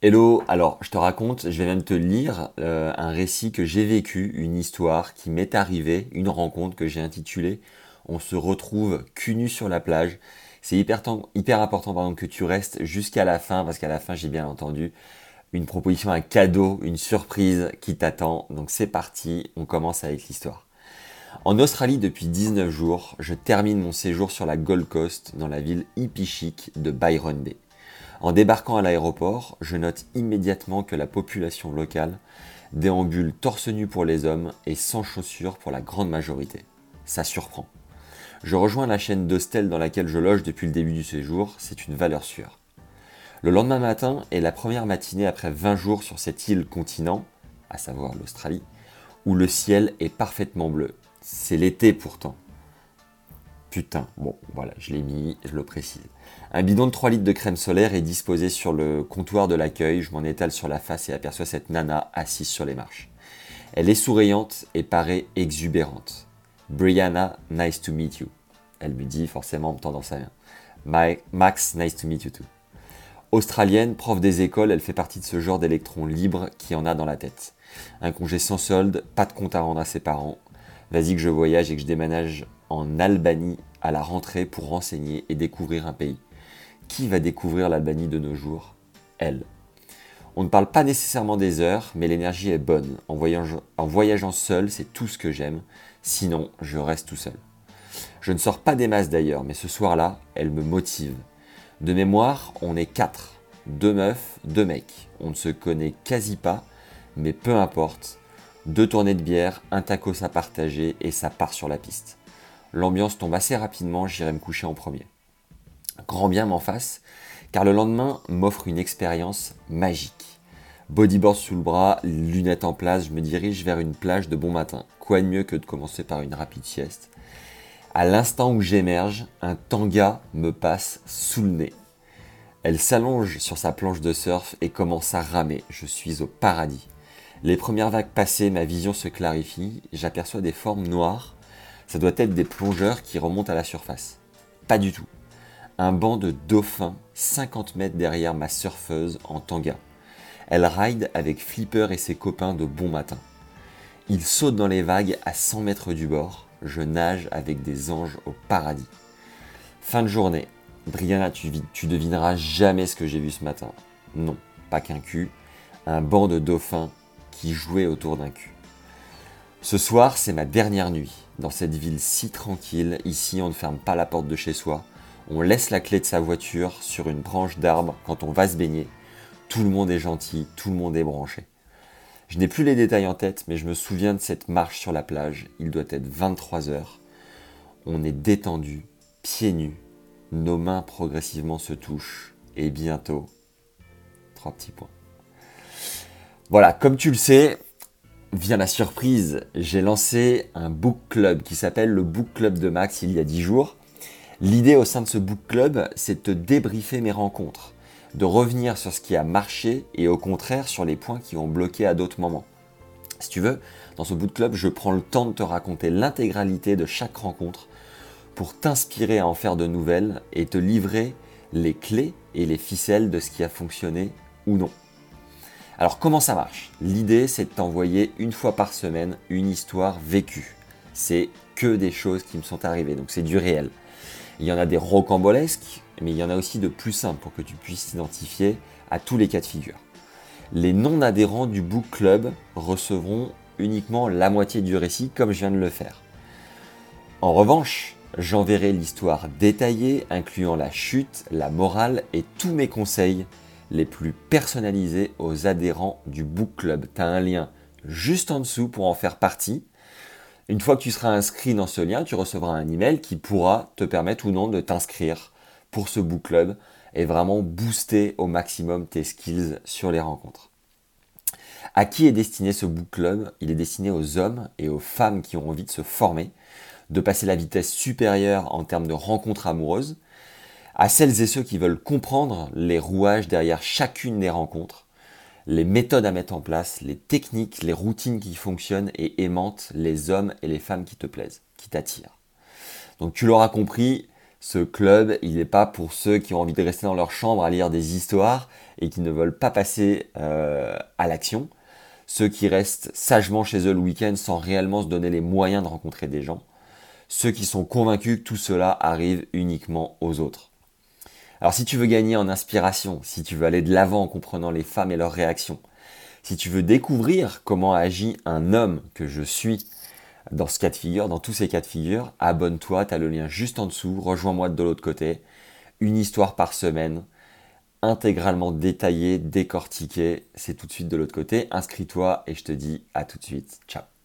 Hello, alors je te raconte, je vais même te lire euh, un récit que j'ai vécu, une histoire qui m'est arrivée, une rencontre que j'ai intitulée On se retrouve cul nu sur la plage. C'est hyper, important pardon, que tu restes jusqu'à la fin, parce qu'à la fin j'ai bien entendu une proposition, un cadeau, une surprise qui t'attend. Donc c'est parti, on commence avec l'histoire. En Australie depuis 19 jours, je termine mon séjour sur la Gold Coast dans la ville hippie chic de Byron Bay. En débarquant à l'aéroport, je note immédiatement que la population locale déambule torse nu pour les hommes et sans chaussures pour la grande majorité. Ça surprend. Je rejoins la chaîne d'hostel dans laquelle je loge depuis le début du séjour, c'est une valeur sûre. Le lendemain matin est la première matinée après 20 jours sur cette île continent, à savoir l'Australie, où le ciel est parfaitement bleu. C'est l'été pourtant. Putain, bon, voilà, je l'ai mis, je le précise. Un bidon de 3 litres de crème solaire est disposé sur le comptoir de l'accueil. Je m'en étale sur la face et aperçois cette nana assise sur les marches. Elle est souriante et paraît exubérante. Brianna, nice to meet you. Elle me dit forcément en me tendant sa main. Max, nice to meet you too. Australienne, prof des écoles, elle fait partie de ce genre d'électrons libres qui en a dans la tête. Un congé sans solde, pas de compte à rendre à ses parents. Vas-y que je voyage et que je déménage en Albanie à la rentrée pour renseigner et découvrir un pays. Qui va découvrir l'Albanie de nos jours? Elle. On ne parle pas nécessairement des heures, mais l'énergie est bonne. En voyageant, seul, c'est tout ce que j'aime. Sinon, je reste tout seul. Je ne sors pas des masses d'ailleurs, mais ce soir-là, elle me motive. De mémoire, on est quatre. Deux meufs, deux mecs. On ne se connaît quasi pas, mais peu importe. Deux tournées de bière, un tacos à partager et ça part sur la piste. L'ambiance tombe assez rapidement, j'irai me coucher en premier. Grand bien m'en face, car le lendemain m'offre une expérience magique. Bodyboard sous le bras, lunettes en place, je me dirige vers une plage de bon matin. Quoi de mieux que de commencer par une rapide sieste? À l'instant où j'émerge, un tanga me passe sous le nez. Elle s'allonge sur sa planche de surf et commence à ramer. Je suis au paradis. Les premières vagues passées, ma vision se clarifie. J'aperçois des formes noires ça doit être des plongeurs qui remontent à la surface. Pas du tout. Un banc de dauphins 50 mètres derrière ma surfeuse en tanga. Elle ride avec Flipper et ses copains de bon matin. Ils sautent dans les vagues à 100 mètres du bord. Je nage avec des anges au paradis. Fin de journée. Brianna, tu, devineras jamais ce que j'ai vu ce matin. Non, pas qu'un cul. Un banc de dauphins qui jouait autour d'un cul. Ce soir, c'est ma dernière nuit. Dans cette ville si tranquille, ici on ne ferme pas la porte de chez soi. On laisse la clé de sa voiture sur une branche d'arbre quand on va se baigner. Tout le monde est gentil, tout le monde est branché. Je n'ai plus les détails en tête, mais je me souviens de cette marche sur la plage. Il doit être 23 heures. On est détendu, pieds nus. Nos mains progressivement se touchent. Et bientôt, trois petits points. Voilà, comme tu le sais, vient la surprise, j'ai lancé un book club qui s'appelle le book club de Max il y a 10 jours. L'idée au sein de ce book club, c'est de débriefer mes rencontres, de revenir sur ce qui a marché et au contraire sur les points qui ont bloqué à d'autres moments. Si tu veux, dans ce book club, je prends le temps de te raconter l'intégralité de chaque rencontre pour t'inspirer à en faire de nouvelles et te livrer les clés et les ficelles de ce qui a fonctionné ou non. Alors comment ça marche? L'idée c'est de t'envoyer une fois par semaine une histoire vécue. C'est que des choses qui me sont arrivées, donc c'est du réel. Il y en a des rocambolesques, mais il y en a aussi de plus simples pour que tu puisses t'identifier à tous les cas de figure. Les non-adhérents du Book Club recevront uniquement la moitié du récit comme je viens de le faire. En revanche, j'enverrai l'histoire détaillée incluant la chute, la morale et tous mes conseils les plus personnalisés aux adhérents du Book Club. Tu as un lien juste en dessous pour en faire partie. Une fois que tu seras inscrit dans ce lien, tu recevras un email qui pourra te permettre ou non de t'inscrire pour ce Book Club et vraiment booster au maximum tes skills sur les rencontres. À qui est destiné ce Book Club? Il est destiné aux hommes et aux femmes qui ont envie de se former, de passer la vitesse supérieure en termes de rencontres amoureuses, à celles et ceux qui veulent comprendre les rouages derrière chacune des rencontres, les méthodes à mettre en place, les techniques, les routines qui fonctionnent et aimantent les hommes et les femmes qui te plaisent, qui t'attirent. Donc tu l'auras compris, Ce club, il n'est pas pour ceux qui ont envie de rester dans leur chambre à lire des histoires et qui ne veulent pas passer euh, à l'action. Ceux qui restent sagement chez eux le week-end sans réellement se donner les moyens de rencontrer des gens. Ceux qui sont convaincus que tout cela arrive uniquement aux autres. Alors si tu veux gagner en inspiration, si tu veux aller de l'avant en comprenant les femmes et leurs réactions, si tu veux découvrir comment agit un homme que je suis dans ce cas de figure, dans tous ces cas de figure, abonne-toi, tu as le lien juste en dessous, rejoins-moi de l'autre côté. Une histoire par semaine, intégralement détaillée, décortiquée, c'est tout de suite de l'autre côté. Inscris-toi et je te dis à tout de suite. Ciao